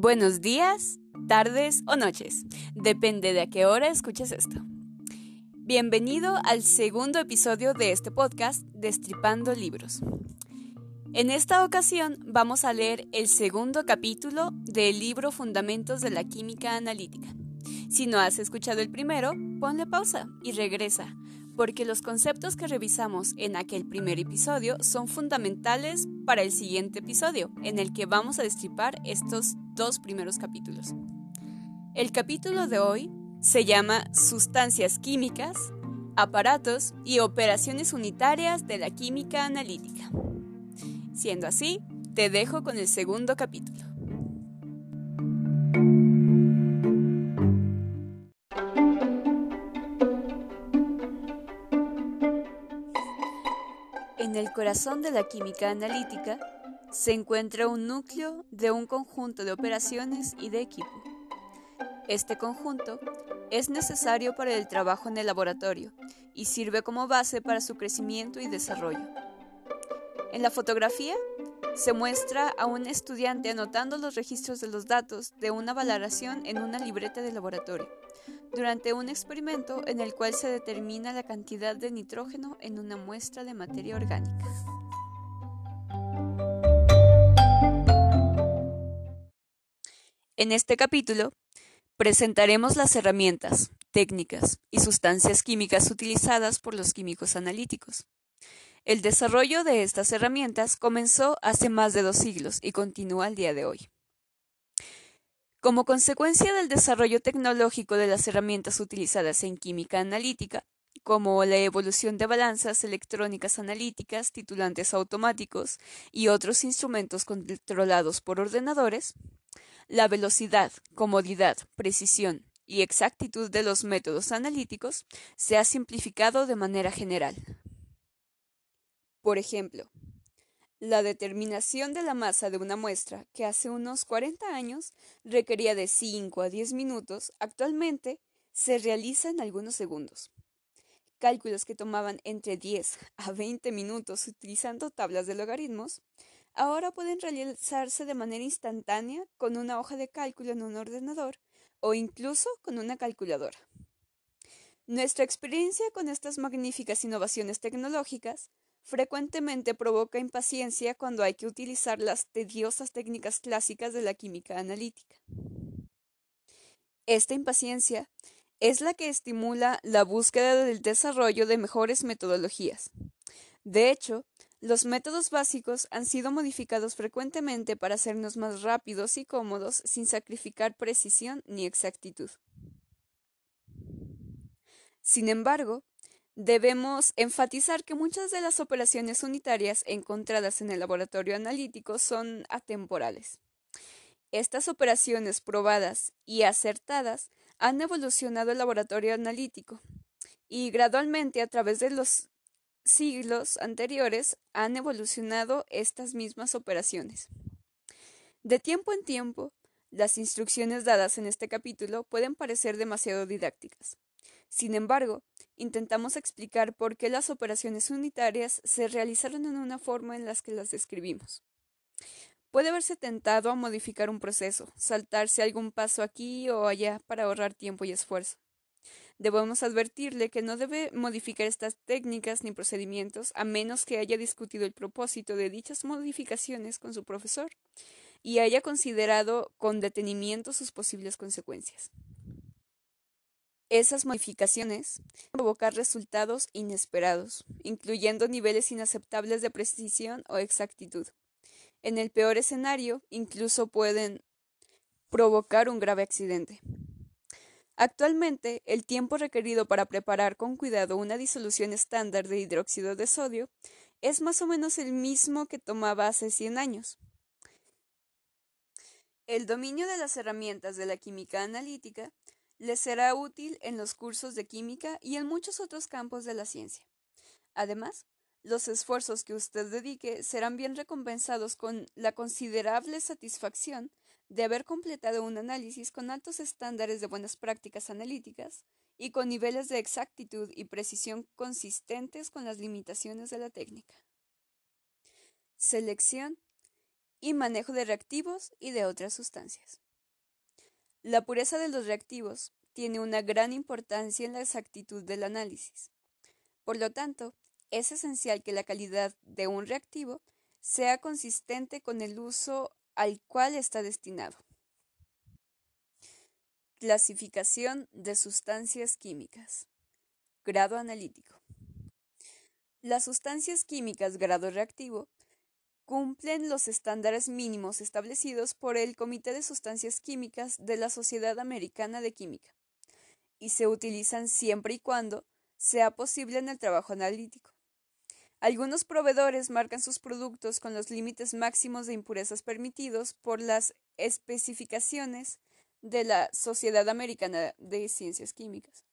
Buenos días, tardes o noches, depende de a qué hora escuches esto. Bienvenido al segundo episodio de este podcast, Destripando Libros. En esta ocasión vamos a leer el segundo capítulo del libro Fundamentos de la Química Analítica. Si no has escuchado el primero, ponle pausa y regresa, porque los conceptos que revisamos en aquel primer episodio son fundamentales para el siguiente episodio, en el que vamos a destripar estos dos primeros capítulos. El capítulo de hoy se llama Sustancias químicas, aparatos y operaciones unitarias de la química analítica. Siendo así, te dejo con el segundo capítulo. Corazón de la química analítica se encuentra un núcleo de un conjunto de operaciones y de equipo. Este conjunto es necesario para el trabajo en el laboratorio y sirve como base para su crecimiento y desarrollo. En la fotografía se muestra a un estudiante anotando los registros de los datos de una valoración en una libreta de laboratorio, durante un experimento en el cual se determina la cantidad de nitrógeno en una muestra de materia orgánica. En este capítulo presentaremos las herramientas, técnicas y sustancias químicas utilizadas por los químicos analíticos. El desarrollo de estas herramientas comenzó hace más de dos siglos y continúa al día de hoy. Como consecuencia del desarrollo tecnológico de las herramientas utilizadas en química analítica, como la evolución de balanzas electrónicas analíticas, titulantes automáticos y otros instrumentos controlados por ordenadores, la velocidad, comodidad, precisión y exactitud de los métodos analíticos se ha simplificado de manera general. Por ejemplo, la determinación de la masa de una muestra, que hace unos 40 años requería de 5 a 10 minutos, actualmente se realiza en algunos segundos. Cálculos que tomaban entre 10 a 20 minutos utilizando tablas de logaritmos, ahora pueden realizarse de manera instantánea con una hoja de cálculo en un ordenador o incluso con una calculadora. Nuestra experiencia con estas magníficas innovaciones tecnológicas frecuentemente provoca impaciencia cuando hay que utilizar las tediosas técnicas clásicas de la química analítica. Esta impaciencia es la que estimula la búsqueda del desarrollo de mejores metodologías. De hecho, los métodos básicos han sido modificados frecuentemente para hacernos más rápidos y cómodos sin sacrificar precisión ni exactitud. Sin embargo, Debemos enfatizar que muchas de las operaciones unitarias encontradas en el laboratorio analítico son atemporales. Estas operaciones probadas y acertadas han evolucionado el laboratorio analítico y gradualmente a través de los siglos anteriores han evolucionado estas mismas operaciones. De tiempo en tiempo, las instrucciones dadas en este capítulo pueden parecer demasiado didácticas. Sin embargo, intentamos explicar por qué las operaciones unitarias se realizaron en una forma en la que las describimos. Puede verse tentado a modificar un proceso, saltarse algún paso aquí o allá para ahorrar tiempo y esfuerzo. Debemos advertirle que no debe modificar estas técnicas ni procedimientos a menos que haya discutido el propósito de dichas modificaciones con su profesor y haya considerado con detenimiento sus posibles consecuencias. Esas modificaciones pueden provocar resultados inesperados, incluyendo niveles inaceptables de precisión o exactitud. En el peor escenario, incluso pueden provocar un grave accidente. Actualmente, el tiempo requerido para preparar con cuidado una disolución estándar de hidróxido de sodio es más o menos el mismo que tomaba hace 100 años. El dominio de las herramientas de la química analítica les será útil en los cursos de química y en muchos otros campos de la ciencia. Además, los esfuerzos que usted dedique serán bien recompensados con la considerable satisfacción de haber completado un análisis con altos estándares de buenas prácticas analíticas y con niveles de exactitud y precisión consistentes con las limitaciones de la técnica. selección y manejo de reactivos y de otras sustancias. La pureza de los reactivos tiene una gran importancia en la exactitud del análisis. Por lo tanto, es esencial que la calidad de un reactivo sea consistente con el uso al cual está destinado. Clasificación de sustancias químicas. Grado analítico. Las sustancias químicas grado reactivo cumplen los estándares mínimos establecidos por el Comité de Sustancias Químicas de la Sociedad Americana de Química y se utilizan siempre y cuando sea posible en el trabajo analítico. Algunos proveedores marcan sus productos con los límites máximos de impurezas permitidos por las especificaciones de la Sociedad Americana de Ciencias Químicas,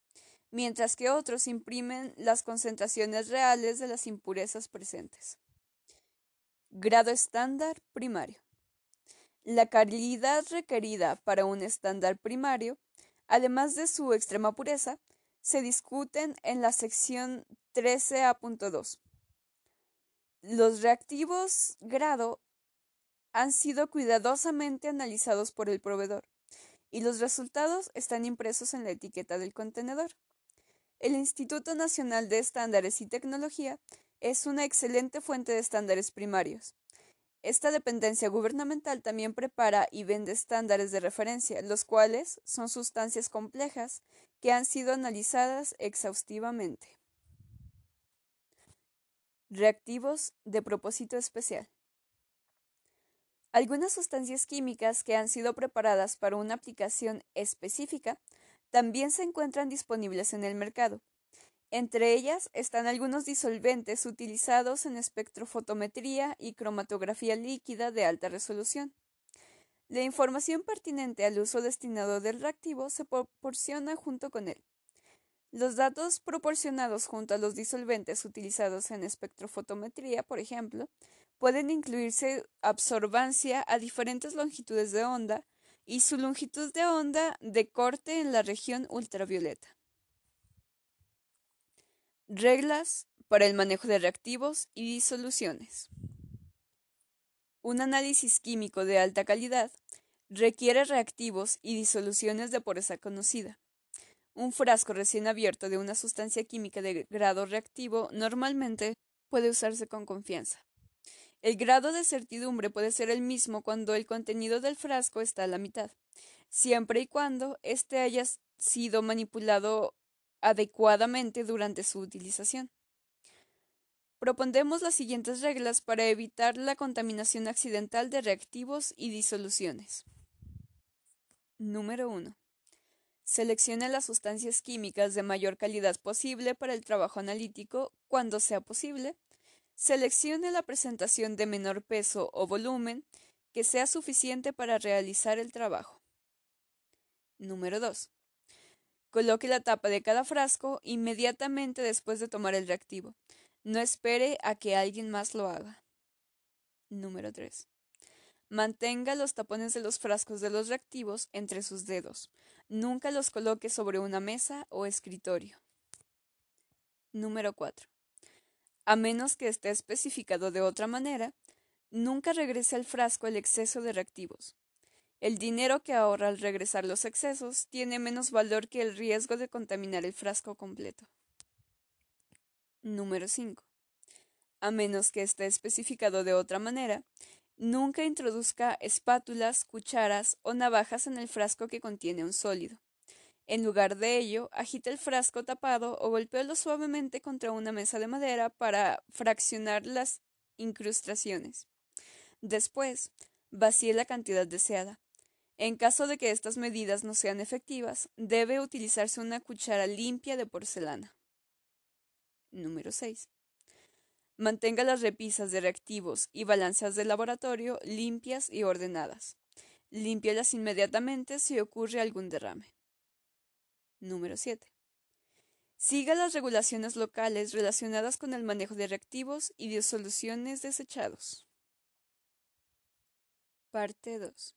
mientras que otros imprimen las concentraciones reales de las impurezas presentes. Grado estándar primario. La calidad requerida para un estándar primario, además de su extrema pureza, se discuten en la sección 13A.2. Los reactivos grado han sido cuidadosamente analizados por el proveedor y los resultados están impresos en la etiqueta del contenedor. El Instituto Nacional de Estándares y Tecnología es una excelente fuente de estándares primarios. Esta dependencia gubernamental también prepara y vende estándares de referencia, los cuales son sustancias complejas que han sido analizadas exhaustivamente. Reactivos de propósito especial. Algunas sustancias químicas que han sido preparadas para una aplicación específica también se encuentran disponibles en el mercado, entre ellas están algunos disolventes utilizados en espectrofotometría y cromatografía líquida de alta resolución. La información pertinente al uso destinado del reactivo se proporciona junto con él. Los datos proporcionados junto a los disolventes utilizados en espectrofotometría, por ejemplo, pueden incluirse absorbancia a diferentes longitudes de onda y su longitud de onda de corte en la región ultravioleta. Reglas para el manejo de reactivos y disoluciones. Un análisis químico de alta calidad requiere reactivos y disoluciones de pureza conocida. Un frasco recién abierto de una sustancia química de grado reactivo normalmente puede usarse con confianza. El grado de certidumbre puede ser el mismo cuando el contenido del frasco está a la mitad, siempre y cuando éste haya sido manipulado adecuadamente durante su utilización. Propondemos las siguientes reglas para evitar la contaminación accidental de reactivos y disoluciones. Número 1. Seleccione las sustancias químicas de mayor calidad posible para el trabajo analítico cuando sea posible. Seleccione la presentación de menor peso o volumen que sea suficiente para realizar el trabajo. Número 2. Coloque la tapa de cada frasco inmediatamente después de tomar el reactivo. No espere a que alguien más lo haga. Número 3. Mantenga los tapones de los frascos de los reactivos entre sus dedos. Nunca los coloque sobre una mesa o escritorio. Número 4. A menos que esté especificado de otra manera, nunca regrese al frasco el exceso de reactivos. El dinero que ahorra al regresar los excesos tiene menos valor que el riesgo de contaminar el frasco completo. Número 5. A menos que esté especificado de otra manera, nunca introduzca espátulas, cucharas o navajas en el frasco que contiene un sólido. En lugar de ello, agite el frasco tapado o golpéelo suavemente contra una mesa de madera para fraccionar las incrustaciones. Después, vacíe la cantidad deseada. En caso de que estas medidas no sean efectivas, debe utilizarse una cuchara limpia de porcelana. Número 6. Mantenga las repisas de reactivos y balanzas del laboratorio limpias y ordenadas. Límpialas inmediatamente si ocurre algún derrame. Número 7. Siga las regulaciones locales relacionadas con el manejo de reactivos y de soluciones desechados. Parte 2.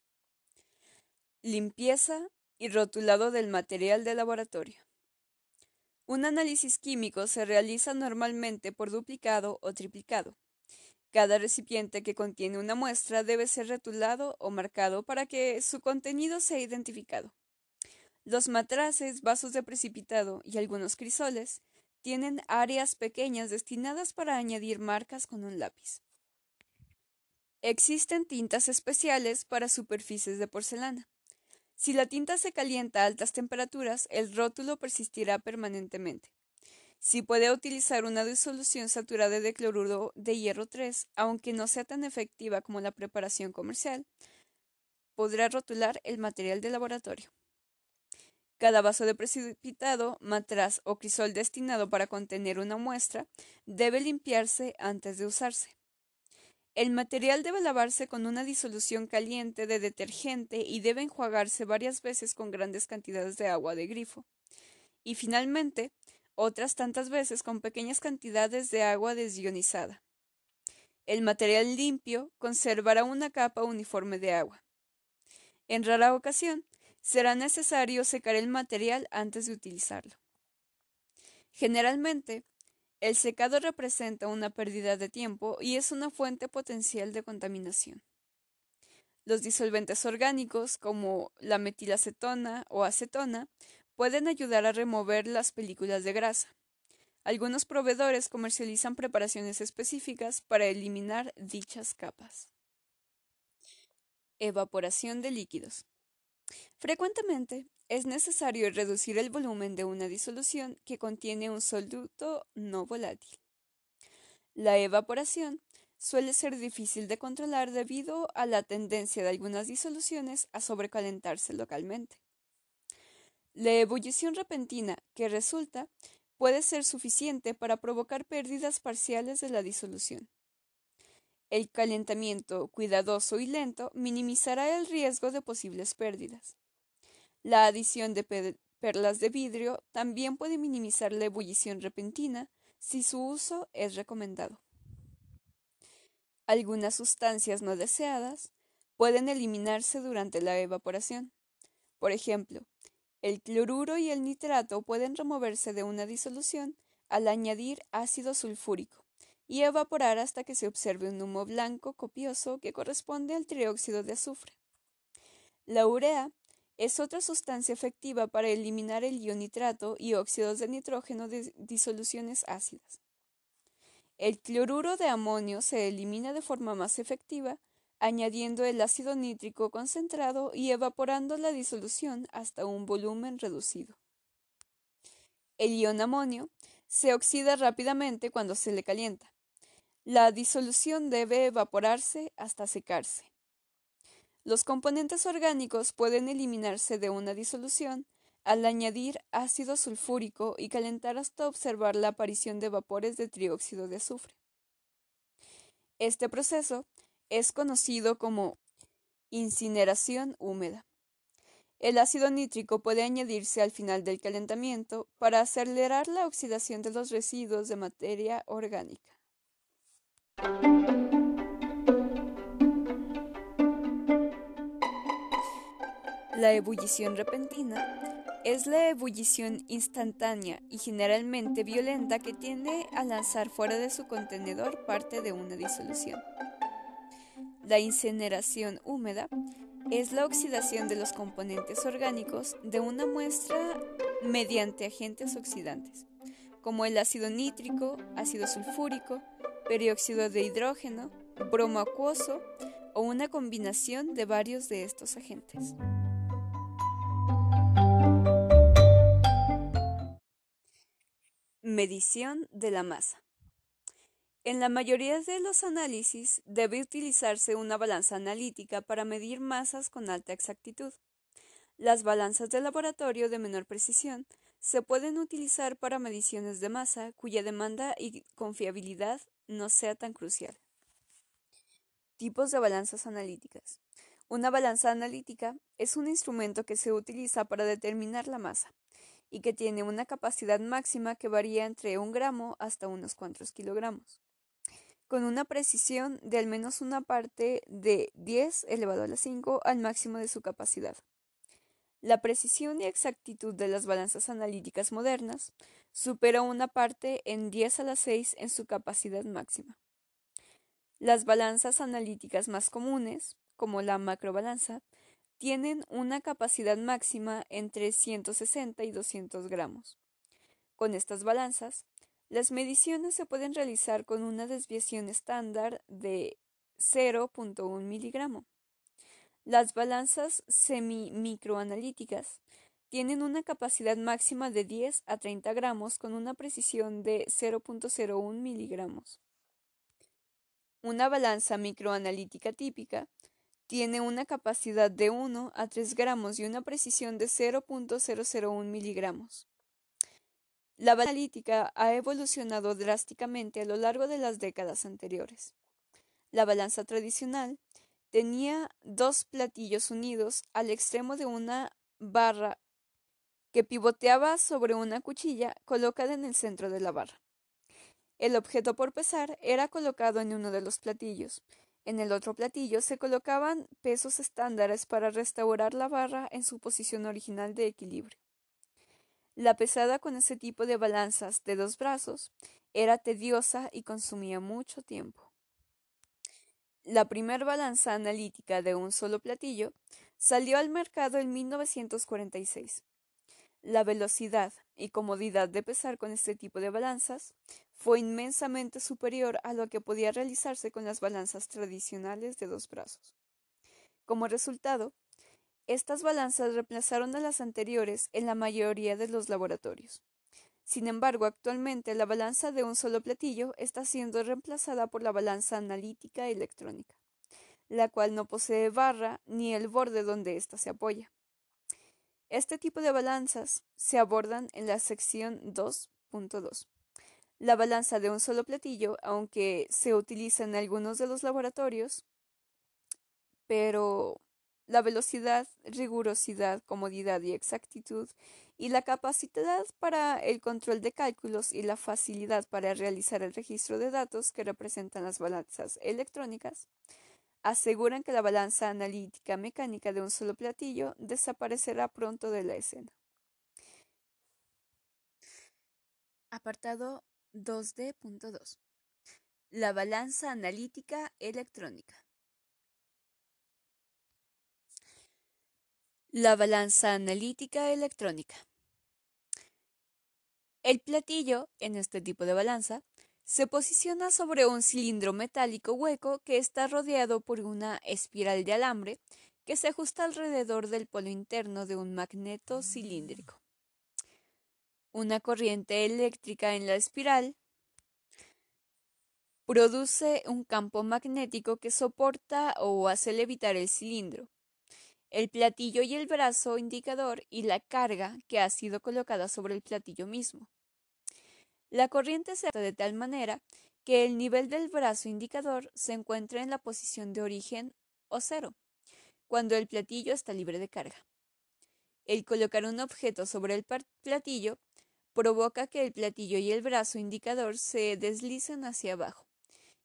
Limpieza y rotulado del material de laboratorio. Un análisis químico se realiza normalmente por duplicado o triplicado. Cada recipiente que contiene una muestra debe ser retulado o marcado para que su contenido sea identificado. Los matraces, vasos de precipitado y algunos crisoles tienen áreas pequeñas destinadas para añadir marcas con un lápiz. Existen tintas especiales para superficies de porcelana. Si la tinta se calienta a altas temperaturas, el rótulo persistirá permanentemente. Si puede utilizar una disolución saturada de cloruro de hierro 3, aunque no sea tan efectiva como la preparación comercial, podrá rotular el material de laboratorio. Cada vaso de precipitado, matraz o crisol destinado para contener una muestra debe limpiarse antes de usarse. El material debe lavarse con una disolución caliente de detergente y debe enjuagarse varias veces con grandes cantidades de agua de grifo. Y finalmente, otras tantas veces con pequeñas cantidades de agua desionizada. El material limpio conservará una capa uniforme de agua. En rara ocasión, será necesario secar el material antes de utilizarlo. Generalmente, el secado representa una pérdida de tiempo y es una fuente potencial de contaminación. Los disolventes orgánicos, como la metilacetona o acetona, pueden ayudar a remover las películas de grasa. Algunos proveedores comercializan preparaciones específicas para eliminar dichas capas. Evaporación de líquidos. Frecuentemente es necesario reducir el volumen de una disolución que contiene un soluto no volátil. La evaporación suele ser difícil de controlar debido a la tendencia de algunas disoluciones a sobrecalentarse localmente. La ebullición repentina que resulta puede ser suficiente para provocar pérdidas parciales de la disolución. El calentamiento cuidadoso y lento minimizará el riesgo de posibles pérdidas. La adición de perlas de vidrio también puede minimizar la ebullición repentina si su uso es recomendado. Algunas sustancias no deseadas pueden eliminarse durante la evaporación. Por ejemplo, el cloruro y el nitrato pueden removerse de una disolución al añadir ácido sulfúrico y evaporar hasta que se observe un humo blanco copioso que corresponde al trióxido de azufre. La urea es otra sustancia efectiva para eliminar el ionitrato y óxidos de nitrógeno de disoluciones ácidas. El cloruro de amonio se elimina de forma más efectiva añadiendo el ácido nítrico concentrado y evaporando la disolución hasta un volumen reducido. El ion amonio se oxida rápidamente cuando se le calienta. La disolución debe evaporarse hasta secarse. Los componentes orgánicos pueden eliminarse de una disolución al añadir ácido sulfúrico y calentar hasta observar la aparición de vapores de trióxido de azufre. Este proceso es conocido como incineración húmeda. El ácido nítrico puede añadirse al final del calentamiento para acelerar la oxidación de los residuos de materia orgánica. La ebullición repentina es la ebullición instantánea y generalmente violenta que tiende a lanzar fuera de su contenedor parte de una disolución. La incineración húmeda es la oxidación de los componentes orgánicos de una muestra mediante agentes oxidantes, como el ácido nítrico, ácido sulfúrico, perióxido de hidrógeno, bromo acuoso o una combinación de varios de estos agentes. Medición de la masa. En la mayoría de los análisis debe utilizarse una balanza analítica para medir masas con alta exactitud. Las balanzas de laboratorio de menor precisión se pueden utilizar para mediciones de masa cuya demanda y confiabilidad no sea tan crucial. Tipos de balanzas analíticas. Una balanza analítica es un instrumento que se utiliza para determinar la masa y que tiene una capacidad máxima que varía entre un gramo hasta unos cuantos kilogramos con una precisión de al menos una parte de 10 elevado a la 5 al máximo de su capacidad. La precisión y exactitud de las balanzas analíticas modernas supera una parte en 10 a la 6 en su capacidad máxima. Las balanzas analíticas más comunes, como la macrobalanza, tienen una capacidad máxima entre 160 y 200 gramos. Con estas balanzas, las mediciones se pueden realizar con una desviación estándar de 0.1 miligramo. Las balanzas semi-microanalíticas tienen una capacidad máxima de 10 a 30 gramos con una precisión de 0.01 miligramos. Una balanza microanalítica típica tiene una capacidad de 1 a 3 gramos y una precisión de 0.001 miligramos. La analítica ha evolucionado drásticamente a lo largo de las décadas anteriores. La balanza tradicional tenía dos platillos unidos al extremo de una barra que pivoteaba sobre una cuchilla colocada en el centro de la barra. El objeto por pesar era colocado en uno de los platillos. En el otro platillo se colocaban pesos estándares para restaurar la barra en su posición original de equilibrio. La pesada con ese tipo de balanzas de dos brazos era tediosa y consumía mucho tiempo. La primera balanza analítica de un solo platillo salió al mercado en 1946. La velocidad y comodidad de pesar con este tipo de balanzas fue inmensamente superior a lo que podía realizarse con las balanzas tradicionales de dos brazos. Como resultado, estas balanzas reemplazaron a las anteriores en la mayoría de los laboratorios. Sin embargo, actualmente la balanza de un solo platillo está siendo reemplazada por la balanza analítica electrónica, la cual no posee barra ni el borde donde ésta se apoya. Este tipo de balanzas se abordan en la sección 2.2. La balanza de un solo platillo, aunque se utiliza en algunos de los laboratorios, pero la velocidad, rigurosidad, comodidad y exactitud y la capacidad para el control de cálculos y la facilidad para realizar el registro de datos que representan las balanzas electrónicas aseguran que la balanza analítica mecánica de un solo platillo desaparecerá pronto de la escena. Apartado 2D.2 La balanza analítica electrónica. La balanza analítica electrónica. El platillo, en este tipo de balanza, se posiciona sobre un cilindro metálico hueco que está rodeado por una espiral de alambre que se ajusta alrededor del polo interno de un magneto cilíndrico. Una corriente eléctrica en la espiral produce un campo magnético que soporta o hace levitar el cilindro, el platillo y el brazo indicador y la carga que ha sido colocada sobre el platillo mismo. La corriente se de tal manera que el nivel del brazo indicador se encuentra en la posición de origen o cero, cuando el platillo está libre de carga. El colocar un objeto sobre el platillo provoca que el platillo y el brazo indicador se deslicen hacia abajo,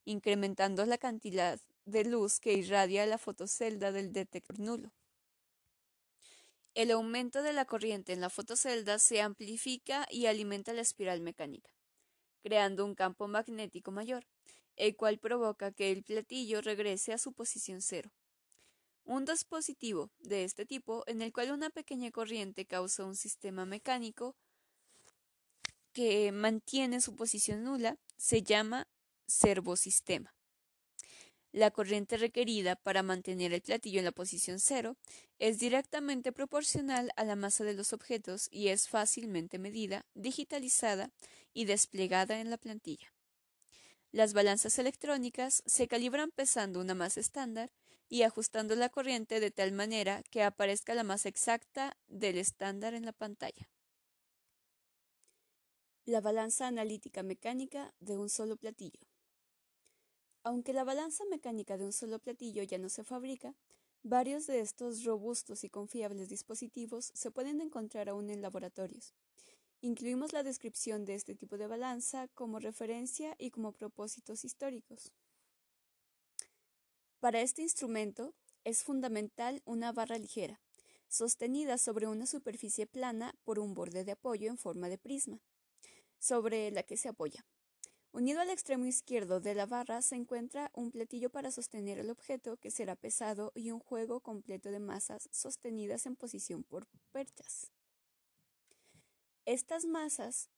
incrementando la cantidad de luz que irradia la fotocelda del detector nulo. El aumento de la corriente en la fotocelda se amplifica y alimenta la espiral mecánica, creando un campo magnético mayor, el cual provoca que el platillo regrese a su posición cero. Un dispositivo de este tipo, en el cual una pequeña corriente causa un sistema mecánico que mantiene su posición nula, se llama servosistema. La corriente requerida para mantener el platillo en la posición cero es directamente proporcional a la masa de los objetos y es fácilmente medida, digitalizada y desplegada en la plantilla. Las balanzas electrónicas se calibran pesando una masa estándar y ajustando la corriente de tal manera que aparezca la masa exacta del estándar en la pantalla. La balanza analítica mecánica de un solo platillo. Aunque la balanza mecánica de un solo platillo ya no se fabrica, varios de estos robustos y confiables dispositivos se pueden encontrar aún en laboratorios. Incluimos la descripción de este tipo de balanza como referencia y como propósitos históricos. Para este instrumento es fundamental una barra ligera, sostenida sobre una superficie plana por un borde de apoyo en forma de prisma, sobre la que se apoya. Unido al extremo izquierdo de la barra se encuentra un platillo para sostener el objeto que será pesado y un juego completo de masas sostenidas en posición por perchas. Estas masas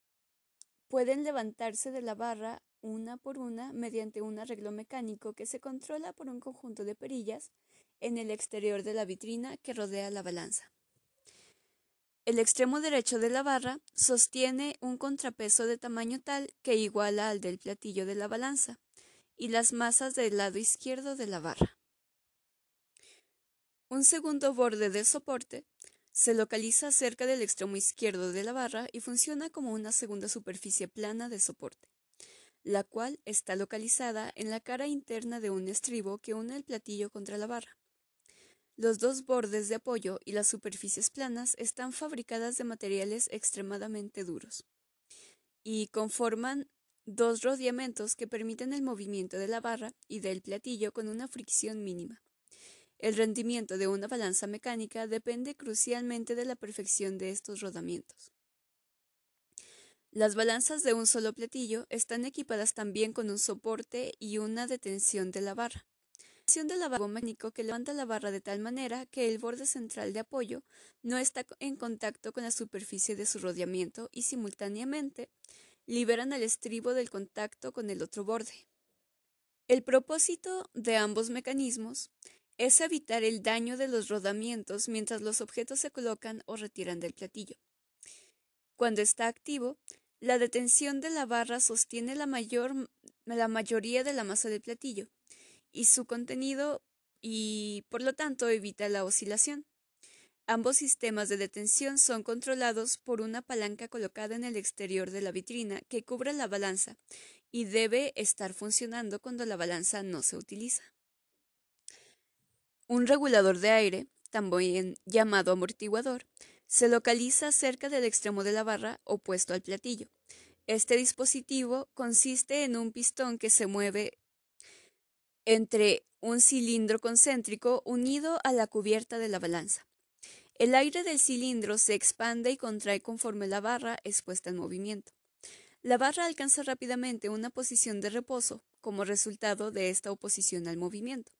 pueden levantarse de la barra una por una mediante un arreglo mecánico que se controla por un conjunto de perillas en el exterior de la vitrina que rodea la balanza. El extremo derecho de la barra sostiene un contrapeso de tamaño tal que iguala al del platillo de la balanza y las masas del lado izquierdo de la barra. Un segundo borde de soporte se localiza cerca del extremo izquierdo de la barra y funciona como una segunda superficie plana de soporte, la cual está localizada en la cara interna de un estribo que une el platillo contra la barra. Los dos bordes de apoyo y las superficies planas están fabricadas de materiales extremadamente duros y conforman dos rodeamientos que permiten el movimiento de la barra y del platillo con una fricción mínima. El rendimiento de una balanza mecánica depende crucialmente de la perfección de estos rodamientos. Las balanzas de un solo platillo están equipadas también con un soporte y una detención de la barra de la barra mecánico que levanta la barra de tal manera que el borde central de apoyo no está en contacto con la superficie de su rodeamiento y simultáneamente liberan al estribo del contacto con el otro borde. El propósito de ambos mecanismos es evitar el daño de los rodamientos mientras los objetos se colocan o retiran del platillo. Cuando está activo, la detención de la barra sostiene la, mayor, la mayoría de la masa del platillo, y su contenido y por lo tanto evita la oscilación. Ambos sistemas de detención son controlados por una palanca colocada en el exterior de la vitrina que cubre la balanza y debe estar funcionando cuando la balanza no se utiliza. Un regulador de aire, también llamado amortiguador, se localiza cerca del extremo de la barra opuesto al platillo. Este dispositivo consiste en un pistón que se mueve entre un cilindro concéntrico unido a la cubierta de la balanza. El aire del cilindro se expande y contrae conforme la barra es puesta en movimiento. La barra alcanza rápidamente una posición de reposo como resultado de esta oposición al movimiento.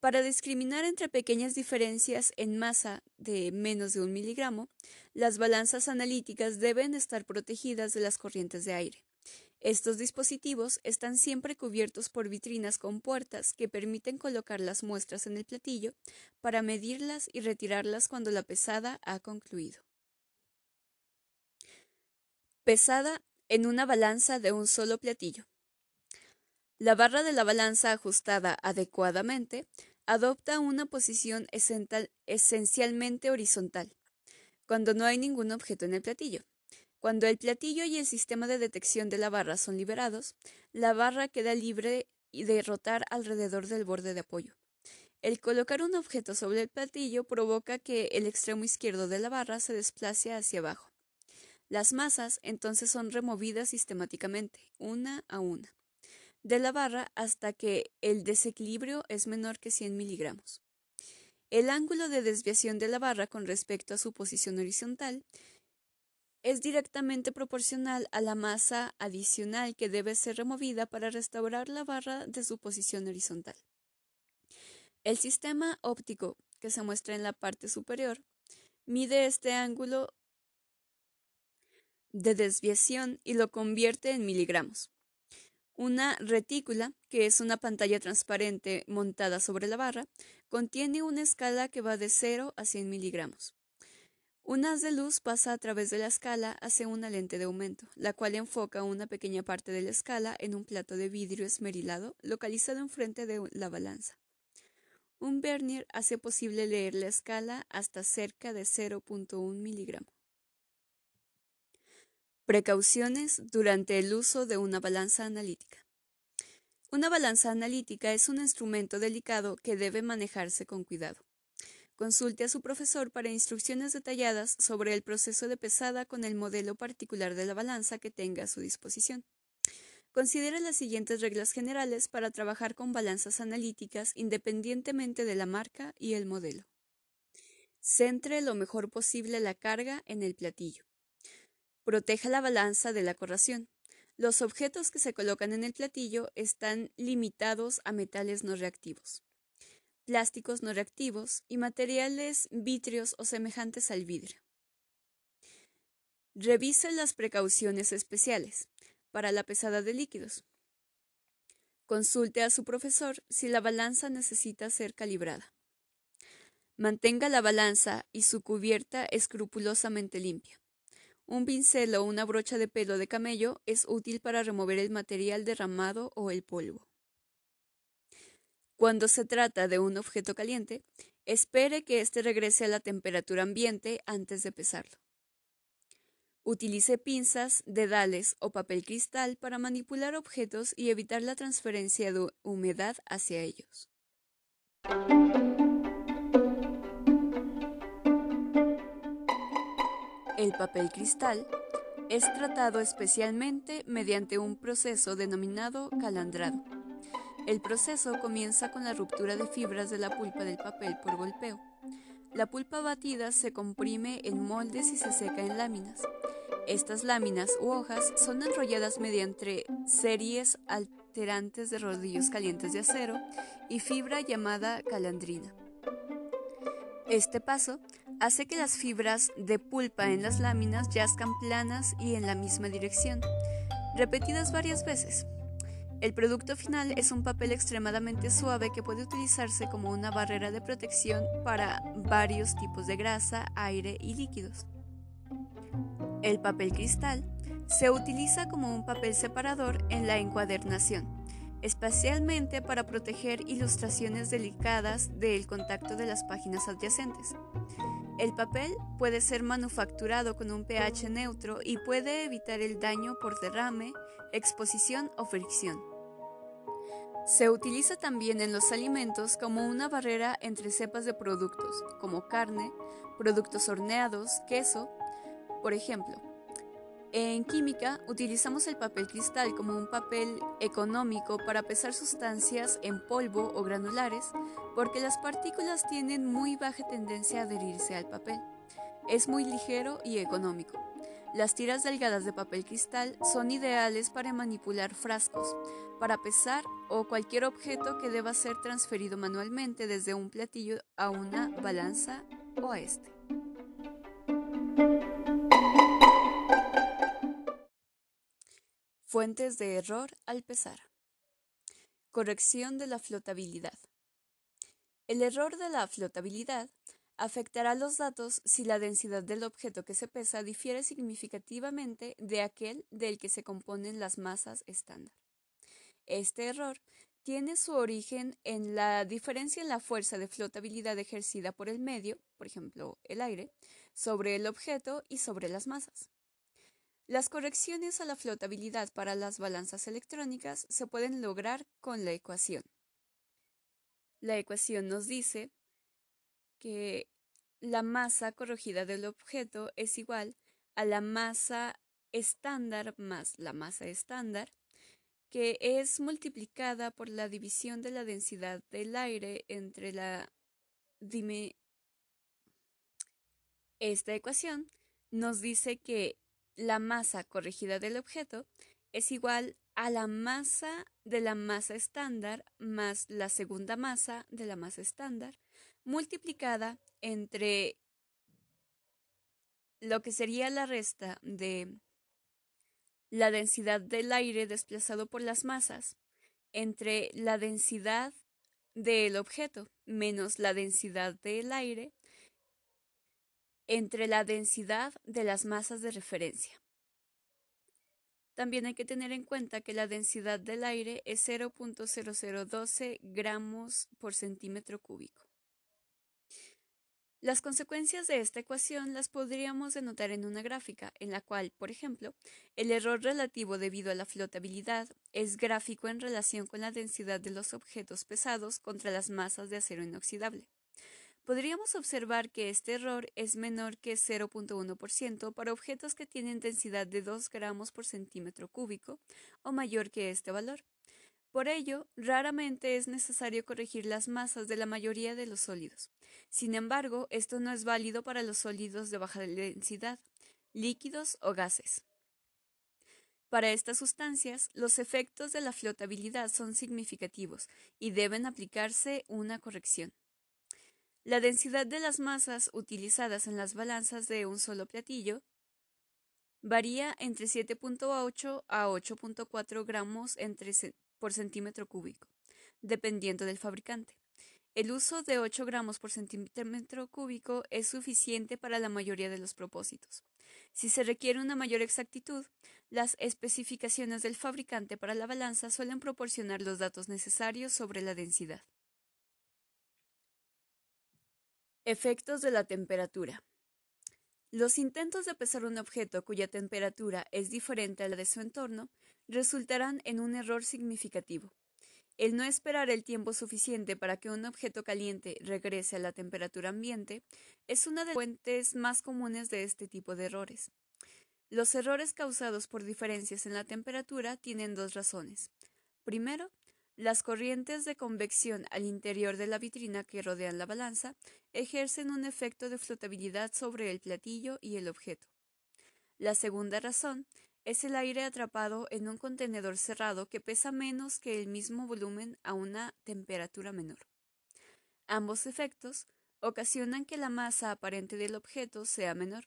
Para discriminar entre pequeñas diferencias en masa de menos de un miligramo, las balanzas analíticas deben estar protegidas de las corrientes de aire. Estos dispositivos están siempre cubiertos por vitrinas con puertas que permiten colocar las muestras en el platillo para medirlas y retirarlas cuando la pesada ha concluido. Pesada en una balanza de un solo platillo. La barra de la balanza ajustada adecuadamente adopta una posición esencialmente horizontal, cuando no hay ningún objeto en el platillo. Cuando el platillo y el sistema de detección de la barra son liberados, la barra queda libre de rotar alrededor del borde de apoyo. El colocar un objeto sobre el platillo provoca que el extremo izquierdo de la barra se desplace hacia abajo. Las masas entonces son removidas sistemáticamente, una a una, de la barra hasta que el desequilibrio es menor que 100 miligramos. El ángulo de desviación de la barra con respecto a su posición horizontal es directamente proporcional a la masa adicional que debe ser removida para restaurar la barra de su posición horizontal. El sistema óptico que se muestra en la parte superior mide este ángulo de desviación y lo convierte en miligramos. Una retícula, que es una pantalla transparente montada sobre la barra, contiene una escala que va de 0 a 100 miligramos. Un haz de luz pasa a través de la escala hacia una lente de aumento, la cual enfoca una pequeña parte de la escala en un plato de vidrio esmerilado localizado enfrente de la balanza. Un vernier hace posible leer la escala hasta cerca de 0.1 miligramo. Precauciones durante el uso de una balanza analítica. Una balanza analítica es un instrumento delicado que debe manejarse con cuidado. Consulte a su profesor para instrucciones detalladas sobre el proceso de pesada con el modelo particular de la balanza que tenga a su disposición. Considere las siguientes reglas generales para trabajar con balanzas analíticas independientemente de la marca y el modelo. Centre lo mejor posible la carga en el platillo. Proteja la balanza de la corrosión. Los objetos que se colocan en el platillo están limitados a metales no reactivos, plásticos no reactivos y materiales vítreos o semejantes al vidrio. Revise las precauciones especiales para la pesada de líquidos. Consulte a su profesor si la balanza necesita ser calibrada. Mantenga la balanza y su cubierta escrupulosamente limpia. Un pincel o una brocha de pelo de camello es útil para remover el material derramado o el polvo. Cuando se trata de un objeto caliente, espere que éste regrese a la temperatura ambiente antes de pesarlo. Utilice pinzas, dedales o papel cristal para manipular objetos y evitar la transferencia de humedad hacia ellos. El papel cristal es tratado especialmente mediante un proceso denominado calandrado. El proceso comienza con la ruptura de fibras de la pulpa del papel por golpeo. La pulpa batida se comprime en moldes y se seca en láminas. Estas láminas u hojas son enrolladas mediante series alterantes de rodillos calientes de acero y fibra llamada calandrina. Este paso hace que las fibras de pulpa en las láminas yazcan planas y en la misma dirección, repetidas varias veces. El producto final es un papel extremadamente suave que puede utilizarse como una barrera de protección para varios tipos de grasa, aire y líquidos. El papel cristal se utiliza como un papel separador en la encuadernación especialmente para proteger ilustraciones delicadas del contacto de las páginas adyacentes. El papel puede ser manufacturado con un pH neutro y puede evitar el daño por derrame, exposición o fricción. Se utiliza también en los alimentos como una barrera entre cepas de productos, como carne, productos horneados, queso, por ejemplo. En química utilizamos el papel cristal como un papel económico para pesar sustancias en polvo o granulares porque las partículas tienen muy baja tendencia a adherirse al papel. Es muy ligero y económico. Las tiras delgadas de papel cristal son ideales para manipular frascos, para pesar o cualquier objeto que deba ser transferido manualmente desde un platillo a una balanza o a este. Fuentes de error al pesar. Corrección de la flotabilidad. El error de la flotabilidad afectará los datos si la densidad del objeto que se pesa difiere significativamente de aquel del que se componen las masas estándar. Este error tiene su origen en la diferencia en la fuerza de flotabilidad ejercida por el medio, por ejemplo el aire, sobre el objeto y sobre las masas. Las correcciones a la flotabilidad para las balanzas electrónicas se pueden lograr con la ecuación. La ecuación nos dice que la masa corregida del objeto es igual a la masa estándar más la masa estándar, que es multiplicada por la división de la densidad del aire entre la dime. Esta ecuación nos dice que la masa corregida del objeto es igual a la masa de la masa estándar más la segunda masa de la masa estándar multiplicada entre lo que sería la resta de la densidad del aire desplazado por las masas entre la densidad del objeto menos la densidad del aire entre la densidad de las masas de referencia. También hay que tener en cuenta que la densidad del aire es 0.0012 gramos por centímetro cúbico. Las consecuencias de esta ecuación las podríamos denotar en una gráfica, en la cual, por ejemplo, el error relativo debido a la flotabilidad es gráfico en relación con la densidad de los objetos pesados contra las masas de acero inoxidable podríamos observar que este error es menor que 0.1% para objetos que tienen densidad de 2 gramos por centímetro cúbico o mayor que este valor. Por ello, raramente es necesario corregir las masas de la mayoría de los sólidos. Sin embargo, esto no es válido para los sólidos de baja densidad, líquidos o gases. Para estas sustancias, los efectos de la flotabilidad son significativos y deben aplicarse una corrección. La densidad de las masas utilizadas en las balanzas de un solo platillo varía entre 7.8 a 8.4 gramos por centímetro cúbico, dependiendo del fabricante. El uso de 8 gramos por centímetro cúbico es suficiente para la mayoría de los propósitos. Si se requiere una mayor exactitud, las especificaciones del fabricante para la balanza suelen proporcionar los datos necesarios sobre la densidad. Efectos de la temperatura. Los intentos de pesar un objeto cuya temperatura es diferente a la de su entorno resultarán en un error significativo. El no esperar el tiempo suficiente para que un objeto caliente regrese a la temperatura ambiente es una de las fuentes más comunes de este tipo de errores. Los errores causados por diferencias en la temperatura tienen dos razones. Primero, las corrientes de convección al interior de la vitrina que rodean la balanza ejercen un efecto de flotabilidad sobre el platillo y el objeto. La segunda razón es el aire atrapado en un contenedor cerrado que pesa menos que el mismo volumen a una temperatura menor. Ambos efectos ocasionan que la masa aparente del objeto sea menor.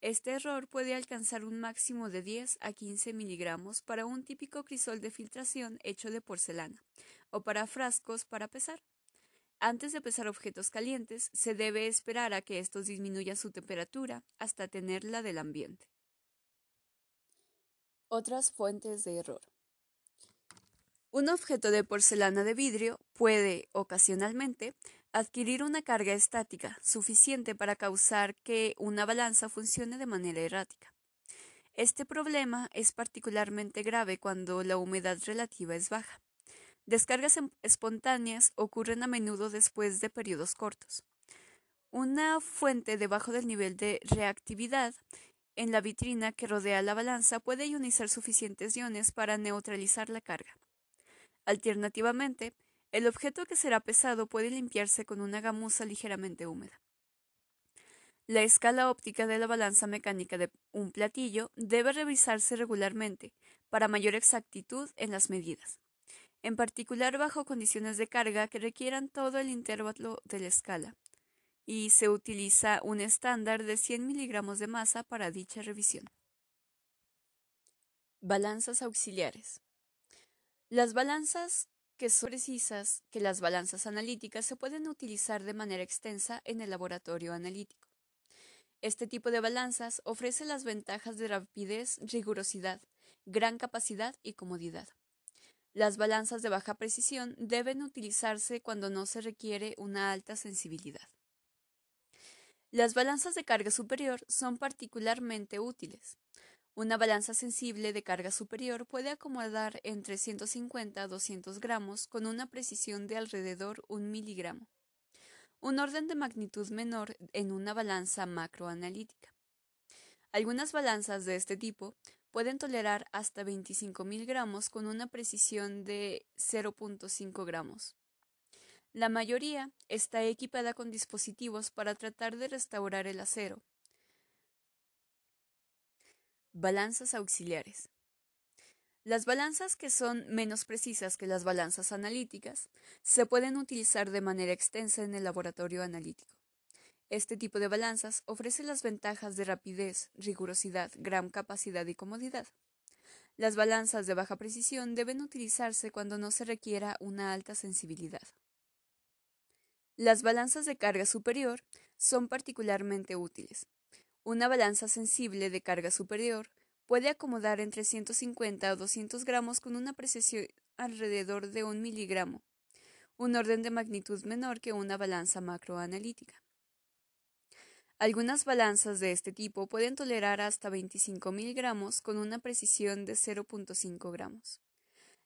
Este error puede alcanzar un máximo de 10 a 15 miligramos para un típico crisol de filtración hecho de porcelana, o para frascos para pesar. Antes de pesar objetos calientes, se debe esperar a que estos disminuyan su temperatura hasta tenerla del ambiente. Otras fuentes de error. Un objeto de porcelana de vidrio puede, ocasionalmente, adquirir una carga estática suficiente para causar que una balanza funcione de manera errática. Este problema es particularmente grave cuando la humedad relativa es baja. Descargas em, espontáneas ocurren a menudo después de periodos cortos. Una fuente debajo del nivel de reactividad en la vitrina que rodea la balanza puede ionizar suficientes iones para neutralizar la carga. Alternativamente, el objeto que será pesado puede limpiarse con una gamuza ligeramente húmeda. La escala óptica de la balanza mecánica de un platillo debe revisarse regularmente para mayor exactitud en las medidas, en particular bajo condiciones de carga que requieran todo el intervalo de la escala, y se utiliza un estándar de 100 miligramos de masa para dicha revisión. Balanzas auxiliares. Las balanzas que son precisas que las balanzas analíticas se pueden utilizar de manera extensa en el laboratorio analítico. Este tipo de balanzas ofrece las ventajas de rapidez, rigurosidad, gran capacidad y comodidad. Las balanzas de baja precisión deben utilizarse cuando no se requiere una alta sensibilidad. Las balanzas de carga superior son particularmente útiles. Una balanza sensible de carga superior puede acomodar entre 150 a 200 gramos con una precisión de alrededor un miligramo. Un orden de magnitud menor en una balanza macroanalítica. Algunas balanzas de este tipo pueden tolerar hasta 25.000 gramos con una precisión de 0.5 gramos. La mayoría está equipada con dispositivos para tratar de restaurar el acero. Balanzas auxiliares. Las balanzas que son menos precisas que las balanzas analíticas se pueden utilizar de manera extensa en el laboratorio analítico. Este tipo de balanzas ofrece las ventajas de rapidez, rigurosidad, gran capacidad y comodidad. Las balanzas de baja precisión deben utilizarse cuando no se requiera una alta sensibilidad. Las balanzas de carga superior son particularmente útiles. Una balanza sensible de carga superior puede acomodar entre 150 a 200 gramos con una precisión alrededor de un miligramo, un orden de magnitud menor que una balanza macroanalítica. Algunas balanzas de este tipo pueden tolerar hasta 25.000 gramos con una precisión de 0.5 gramos.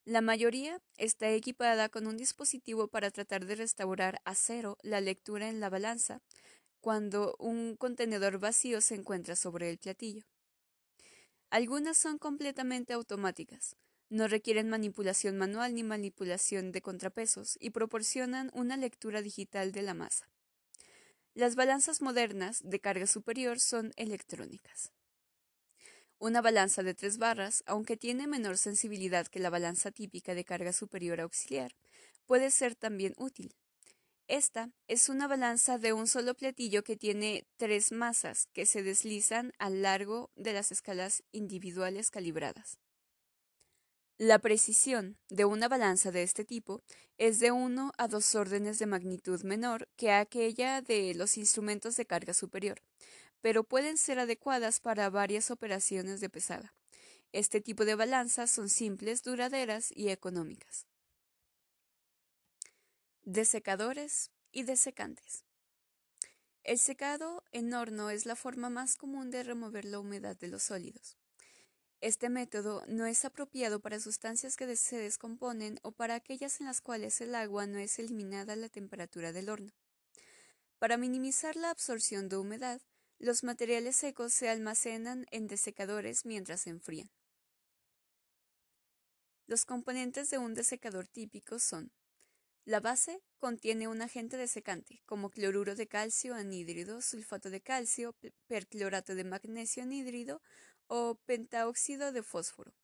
La mayoría está equipada con un dispositivo para tratar de restaurar a cero la lectura en la balanza cuando un contenedor vacío se encuentra sobre el platillo. Algunas son completamente automáticas, no requieren manipulación manual ni manipulación de contrapesos y proporcionan una lectura digital de la masa. Las balanzas modernas de carga superior son electrónicas. Una balanza de tres barras, aunque tiene menor sensibilidad que la balanza típica de carga superior auxiliar, puede ser también útil. Esta es una balanza de un solo platillo que tiene tres masas que se deslizan a lo largo de las escalas individuales calibradas. La precisión de una balanza de este tipo es de uno a dos órdenes de magnitud menor que aquella de los instrumentos de carga superior, pero pueden ser adecuadas para varias operaciones de pesada. Este tipo de balanzas son simples, duraderas y económicas. Desecadores y desecantes. El secado en horno es la forma más común de remover la humedad de los sólidos. Este método no es apropiado para sustancias que se descomponen o para aquellas en las cuales el agua no es eliminada a la temperatura del horno. Para minimizar la absorción de humedad, los materiales secos se almacenan en desecadores mientras se enfrían. Los componentes de un desecador típico son la base contiene un agente desecante, como cloruro de calcio anhídrido, sulfato de calcio, perclorato de magnesio anhídrido o pentaóxido de fósforo.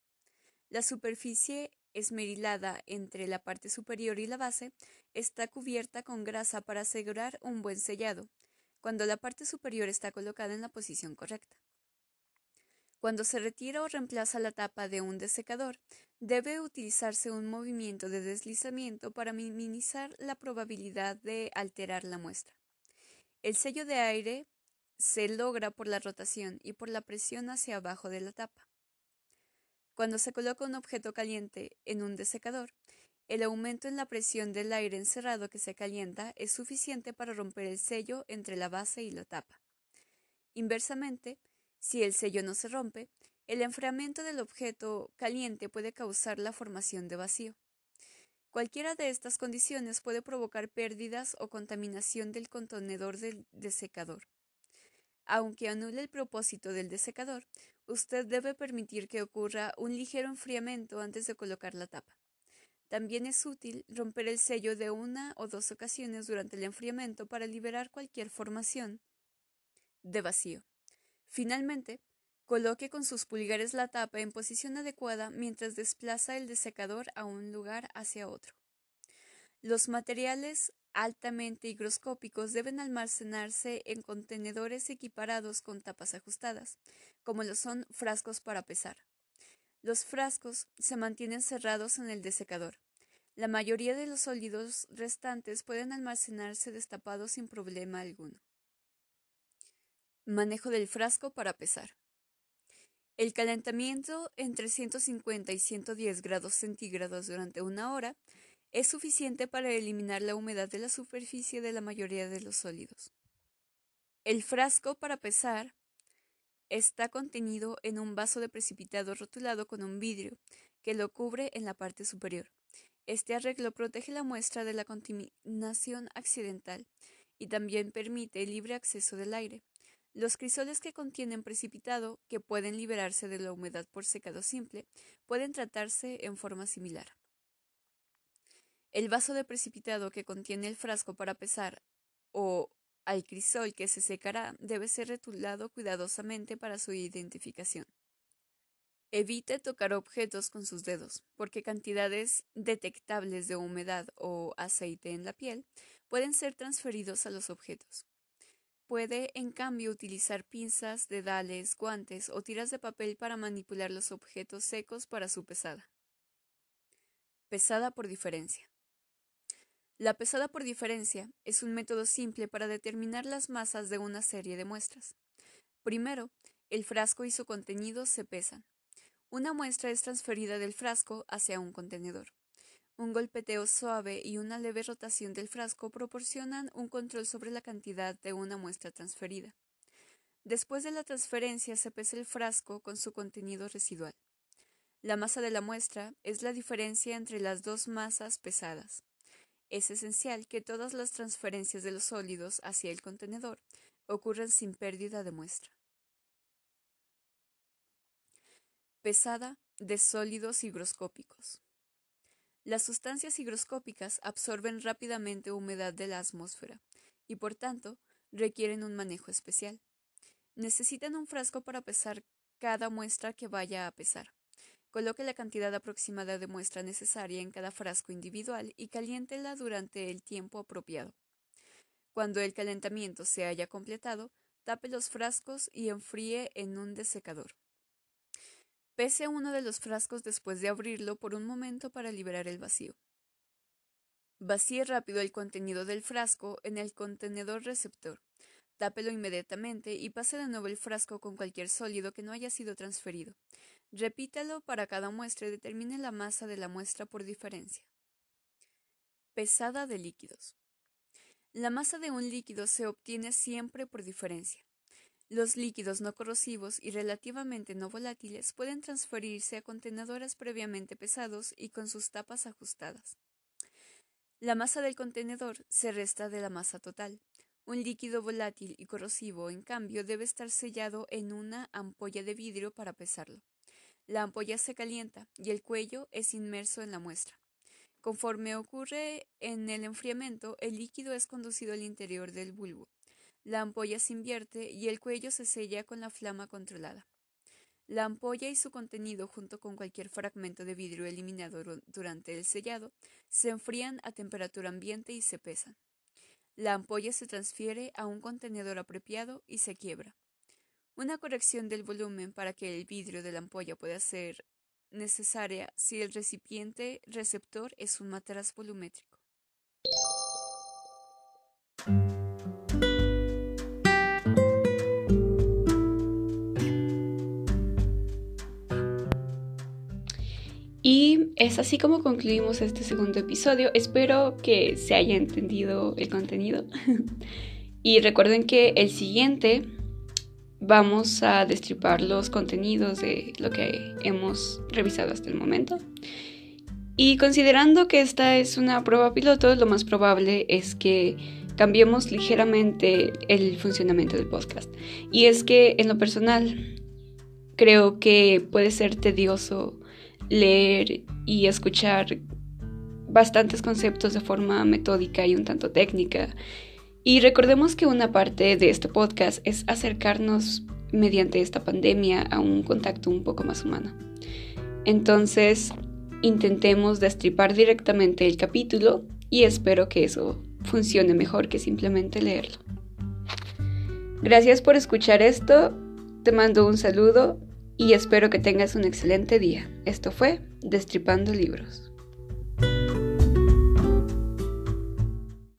La superficie esmerilada entre la parte superior y la base está cubierta con grasa para asegurar un buen sellado, cuando la parte superior está colocada en la posición correcta. Cuando se retira o reemplaza la tapa de un desecador, debe utilizarse un movimiento de deslizamiento para minimizar la probabilidad de alterar la muestra. El sello de aire se logra por la rotación y por la presión hacia abajo de la tapa. Cuando se coloca un objeto caliente en un desecador, el aumento en la presión del aire encerrado que se calienta es suficiente para romper el sello entre la base y la tapa. Inversamente, si el sello no se rompe, el enfriamiento del objeto caliente puede causar la formación de vacío. Cualquiera de estas condiciones puede provocar pérdidas o contaminación del contenedor del desecador. Aunque anule el propósito del desecador, usted debe permitir que ocurra un ligero enfriamiento antes de colocar la tapa. También es útil romper el sello de una o dos ocasiones durante el enfriamiento para liberar cualquier formación de vacío. Finalmente, coloque con sus pulgares la tapa en posición adecuada mientras desplaza el desecador a un lugar hacia otro. Los materiales altamente higroscópicos deben almacenarse en contenedores equiparados con tapas ajustadas, como lo son frascos para pesar. Los frascos se mantienen cerrados en el desecador. La mayoría de los sólidos restantes pueden almacenarse destapados sin problema alguno. Manejo del frasco para pesar. El calentamiento entre 150 y 110 grados centígrados durante una hora es suficiente para eliminar la humedad de la superficie de la mayoría de los sólidos. El frasco para pesar está contenido en un vaso de precipitado rotulado con un vidrio que lo cubre en la parte superior. Este arreglo protege la muestra de la contaminación accidental y también permite el libre acceso del aire. Los crisoles que contienen precipitado, que pueden liberarse de la humedad por secado simple, pueden tratarse en forma similar. El vaso de precipitado que contiene el frasco para pesar o al crisol que se secará debe ser retulado cuidadosamente para su identificación. Evite tocar objetos con sus dedos, porque cantidades detectables de humedad o aceite en la piel pueden ser transferidos a los objetos. Puede, en cambio, utilizar pinzas, dedales, guantes o tiras de papel para manipular los objetos secos para su pesada. Pesada por diferencia. La pesada por diferencia es un método simple para determinar las masas de una serie de muestras. Primero, el frasco y su contenido se pesan. Una muestra es transferida del frasco hacia un contenedor. Un golpeteo suave y una leve rotación del frasco proporcionan un control sobre la cantidad de una muestra transferida. Después de la transferencia se pesa el frasco con su contenido residual. La masa de la muestra es la diferencia entre las dos masas pesadas. Es esencial que todas las transferencias de los sólidos hacia el contenedor ocurran sin pérdida de muestra. Pesada de sólidos higroscópicos. Las sustancias higroscópicas absorben rápidamente humedad de la atmósfera y por tanto requieren un manejo especial. Necesitan un frasco para pesar cada muestra que vaya a pesar. Coloque la cantidad aproximada de muestra necesaria en cada frasco individual y caliéntela durante el tiempo apropiado. Cuando el calentamiento se haya completado, tape los frascos y enfríe en un desecador. Pese uno de los frascos después de abrirlo por un momento para liberar el vacío. Vacíe rápido el contenido del frasco en el contenedor receptor. Tápelo inmediatamente y pase de nuevo el frasco con cualquier sólido que no haya sido transferido. Repítalo para cada muestra y determine la masa de la muestra por diferencia. Pesada de líquidos. La masa de un líquido se obtiene siempre por diferencia. Los líquidos no corrosivos y relativamente no volátiles pueden transferirse a contenedores previamente pesados y con sus tapas ajustadas. La masa del contenedor se resta de la masa total. Un líquido volátil y corrosivo, en cambio, debe estar sellado en una ampolla de vidrio para pesarlo. La ampolla se calienta y el cuello es inmerso en la muestra. Conforme ocurre en el enfriamiento, el líquido es conducido al interior del bulbo. La ampolla se invierte y el cuello se sella con la flama controlada. La ampolla y su contenido, junto con cualquier fragmento de vidrio eliminado durante el sellado, se enfrían a temperatura ambiente y se pesan. La ampolla se transfiere a un contenedor apropiado y se quiebra. Una corrección del volumen para que el vidrio de la ampolla pueda ser necesaria si el recipiente receptor es un matraz volumétrico. Y es así como concluimos este segundo episodio. Espero que se haya entendido el contenido. y recuerden que el siguiente vamos a destripar los contenidos de lo que hemos revisado hasta el momento. Y considerando que esta es una prueba piloto, lo más probable es que cambiemos ligeramente el funcionamiento del podcast. Y es que en lo personal creo que puede ser tedioso leer y escuchar bastantes conceptos de forma metódica y un tanto técnica. Y recordemos que una parte de este podcast es acercarnos mediante esta pandemia a un contacto un poco más humano. Entonces, intentemos destripar directamente el capítulo y espero que eso funcione mejor que simplemente leerlo. Gracias por escuchar esto, te mando un saludo y espero que tengas un excelente día. Esto fue Destripando Libros.